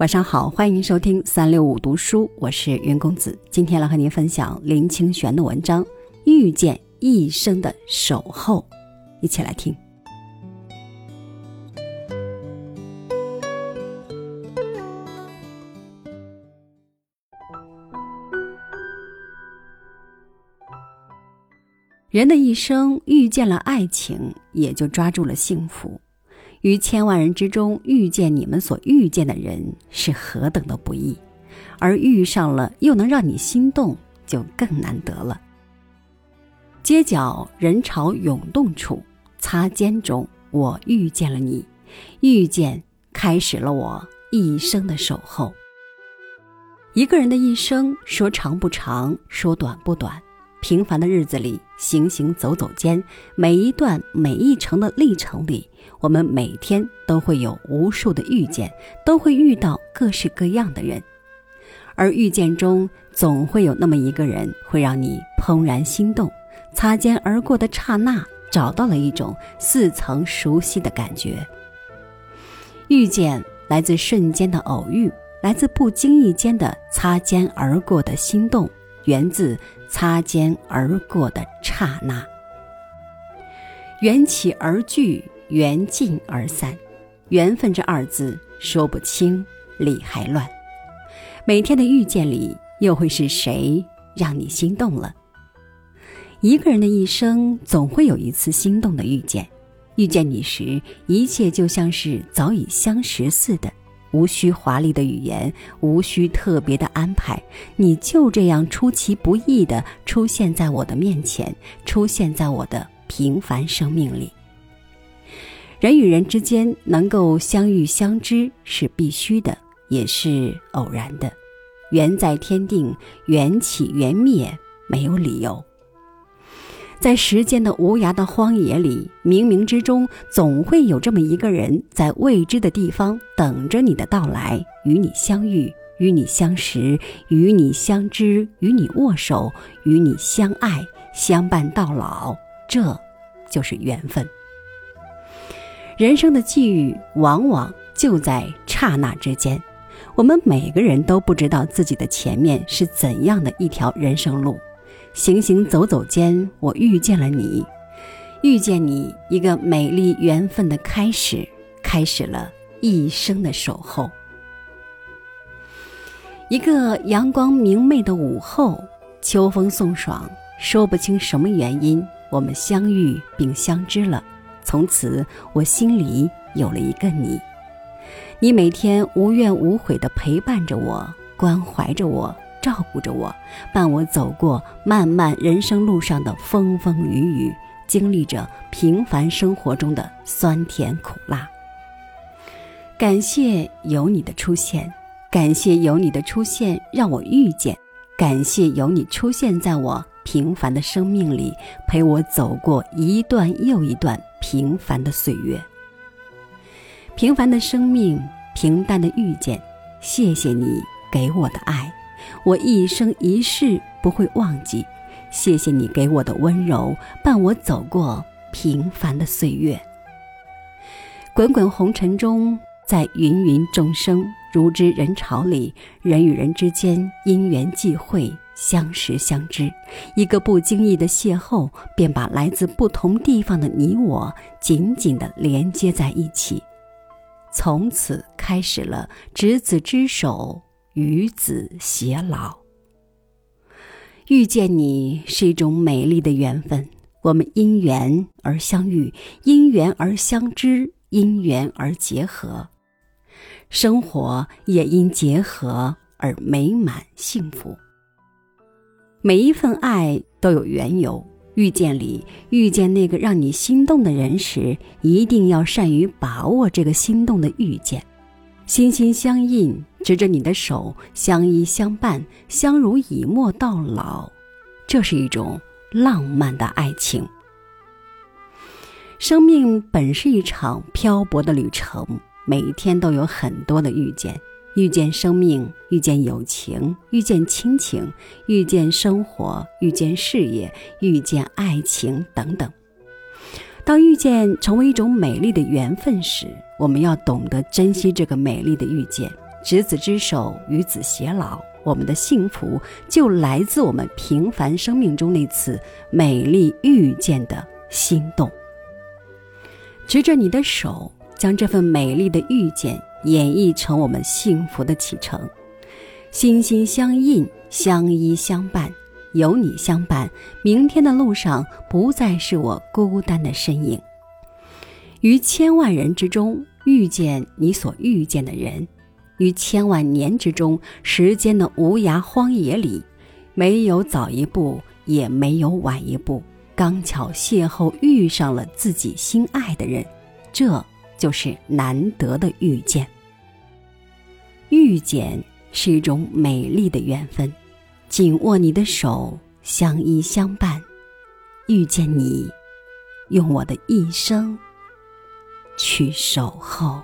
晚上好，欢迎收听三六五读书，我是云公子。今天来和您分享林清玄的文章《遇见一生的守候》，一起来听。人的一生遇见了爱情，也就抓住了幸福。于千万人之中遇见你们所遇见的人是何等的不易，而遇上了又能让你心动，就更难得了。街角人潮涌动处，擦肩中我遇见了你，遇见开始了我一生的守候。一个人的一生，说长不长，说短不短。平凡的日子里，行行走走间，每一段每一程的历程里，我们每天都会有无数的遇见，都会遇到各式各样的人，而遇见中总会有那么一个人会让你怦然心动，擦肩而过的刹那，找到了一种似曾熟悉的感觉。遇见来自瞬间的偶遇，来自不经意间的擦肩而过的心动。源自擦肩而过的刹那，缘起而聚，缘尽而散，缘分这二字说不清，理还乱。每天的遇见里，又会是谁让你心动了？一个人的一生，总会有一次心动的遇见。遇见你时，一切就像是早已相识似的。无需华丽的语言，无需特别的安排，你就这样出其不意地出现在我的面前，出现在我的平凡生命里。人与人之间能够相遇相知是必须的，也是偶然的。缘在天定，缘起缘灭，没有理由。在时间的无涯的荒野里，冥冥之中总会有这么一个人，在未知的地方等着你的到来，与你相遇，与你相识，与你相知，与你握手，与你相爱，相伴到老，这就是缘分。人生的际遇往往就在刹那之间，我们每个人都不知道自己的前面是怎样的一条人生路。行行走走间，我遇见了你，遇见你，一个美丽缘分的开始，开始了一生的守候。一个阳光明媚的午后，秋风送爽，说不清什么原因，我们相遇并相知了。从此，我心里有了一个你，你每天无怨无悔地陪伴着我，关怀着我。照顾着我，伴我走过漫漫人生路上的风风雨雨，经历着平凡生活中的酸甜苦辣。感谢有你的出现，感谢有你的出现让我遇见，感谢有你出现在我平凡的生命里，陪我走过一段又一段平凡的岁月。平凡的生命，平淡的遇见，谢谢你给我的爱。我一生一世不会忘记，谢谢你给我的温柔，伴我走过平凡的岁月。滚滚红尘中，在芸芸众生、如织人潮里，人与人之间因缘际会，相识相知，一个不经意的邂逅，便把来自不同地方的你我紧紧地连接在一起，从此开始了执子之手。与子偕老，遇见你是一种美丽的缘分。我们因缘而相遇，因缘而相知，因缘而结合，生活也因结合而美满幸福。每一份爱都有缘由，遇见里遇见那个让你心动的人时，一定要善于把握这个心动的遇见。心心相印，执着你的手，相依相伴，相濡以沫到老，这是一种浪漫的爱情。生命本是一场漂泊的旅程，每一天都有很多的遇见：遇见生命，遇见友情，遇见亲情，遇见生活，遇见事业，遇见爱情等等。当遇见成为一种美丽的缘分时，我们要懂得珍惜这个美丽的遇见，执子之手，与子偕老。我们的幸福就来自我们平凡生命中那次美丽遇见的心动。执着你的手，将这份美丽的遇见演绎成我们幸福的启程。心心相印，相依相伴，有你相伴，明天的路上不再是我孤单的身影。于千万人之中遇见你所遇见的人。于千万年之中，时间的无涯荒野里，没有早一步，也没有晚一步，刚巧邂逅遇上了自己心爱的人，这就是难得的遇见。遇见是一种美丽的缘分，紧握你的手，相依相伴。遇见你，用我的一生去守候。